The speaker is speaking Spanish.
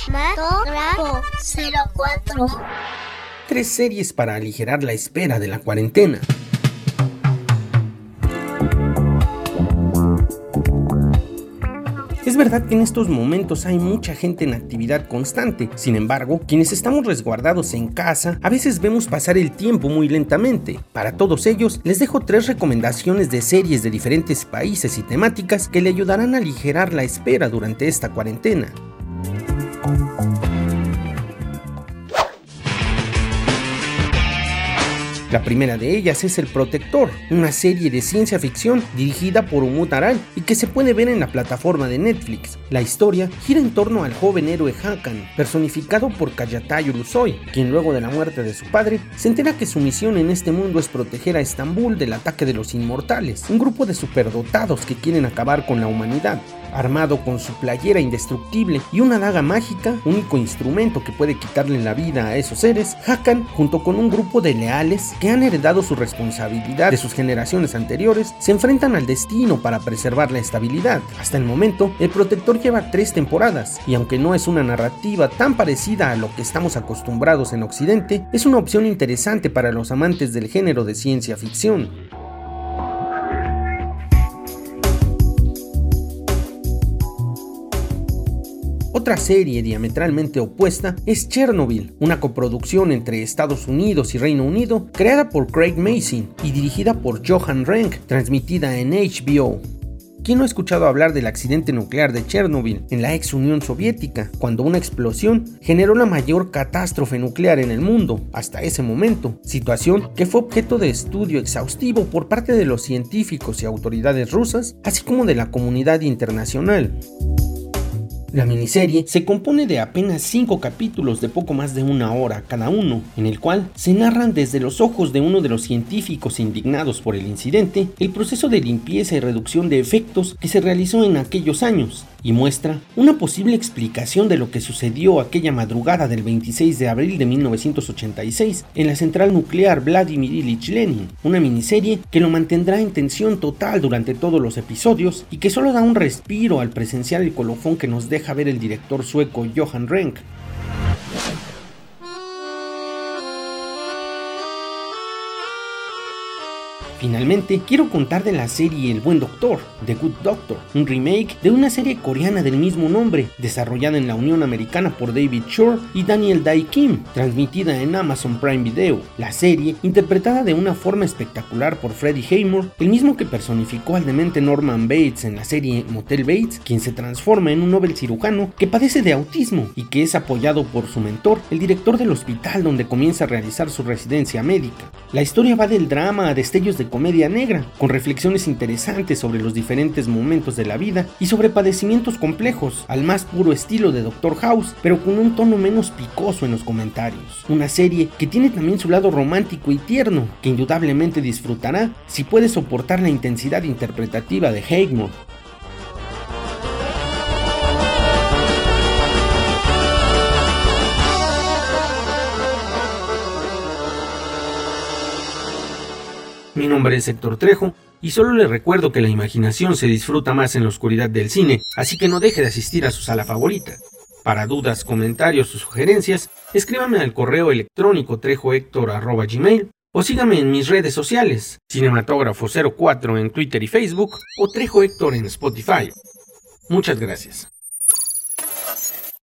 Cinematógrafo 04. Tres series para aligerar la espera de la cuarentena. Es verdad que en estos momentos hay mucha gente en actividad constante, sin embargo, quienes estamos resguardados en casa, a veces vemos pasar el tiempo muy lentamente. Para todos ellos, les dejo tres recomendaciones de series de diferentes países y temáticas que le ayudarán a aligerar la espera durante esta cuarentena. La primera de ellas es El Protector, una serie de ciencia ficción dirigida por Umut Aral y que se puede ver en la plataforma de Netflix. La historia gira en torno al joven héroe Hakan, personificado por Kayatayo Lusoy, quien luego de la muerte de su padre se entera que su misión en este mundo es proteger a Estambul del ataque de los inmortales, un grupo de superdotados que quieren acabar con la humanidad armado con su playera indestructible y una daga mágica, único instrumento que puede quitarle la vida a esos seres, Hakan, junto con un grupo de leales que han heredado su responsabilidad de sus generaciones anteriores, se enfrentan al destino para preservar la estabilidad. Hasta el momento, el protector lleva tres temporadas, y aunque no es una narrativa tan parecida a lo que estamos acostumbrados en Occidente, es una opción interesante para los amantes del género de ciencia ficción. Otra serie diametralmente opuesta es Chernobyl, una coproducción entre Estados Unidos y Reino Unido, creada por Craig Mason y dirigida por Johan Renck, transmitida en HBO. ¿Quién no ha escuchado hablar del accidente nuclear de Chernobyl en la ex Unión Soviética, cuando una explosión generó la mayor catástrofe nuclear en el mundo hasta ese momento? Situación que fue objeto de estudio exhaustivo por parte de los científicos y autoridades rusas, así como de la comunidad internacional. La miniserie se compone de apenas 5 capítulos de poco más de una hora cada uno, en el cual se narran desde los ojos de uno de los científicos indignados por el incidente el proceso de limpieza y reducción de efectos que se realizó en aquellos años, y muestra una posible explicación de lo que sucedió aquella madrugada del 26 de abril de 1986 en la central nuclear Vladimir Ilich Lenin, una miniserie que lo mantendrá en tensión total durante todos los episodios y que solo da un respiro al presenciar el colofón que nos deja ver el director sueco Johan Renck. Finalmente, quiero contar de la serie El Buen Doctor, The Good Doctor, un remake de una serie coreana del mismo nombre, desarrollada en la Unión Americana por David Shore y Daniel Dae Kim, transmitida en Amazon Prime Video. La serie, interpretada de una forma espectacular por Freddie Haymore, el mismo que personificó al demente Norman Bates en la serie Motel Bates, quien se transforma en un novel cirujano que padece de autismo y que es apoyado por su mentor, el director del hospital donde comienza a realizar su residencia médica. La historia va del drama a destellos de comedia negra, con reflexiones interesantes sobre los diferentes momentos de la vida y sobre padecimientos complejos, al más puro estilo de Doctor House, pero con un tono menos picoso en los comentarios. Una serie que tiene también su lado romántico y tierno, que indudablemente disfrutará si puede soportar la intensidad interpretativa de Haigmore. Mi nombre es Héctor Trejo y solo le recuerdo que la imaginación se disfruta más en la oscuridad del cine, así que no deje de asistir a su sala favorita. Para dudas, comentarios o sugerencias, escríbame al correo electrónico trejohector.gmail o sígame en mis redes sociales, Cinematógrafo04 en Twitter y Facebook o Trejo Héctor en Spotify. Muchas gracias.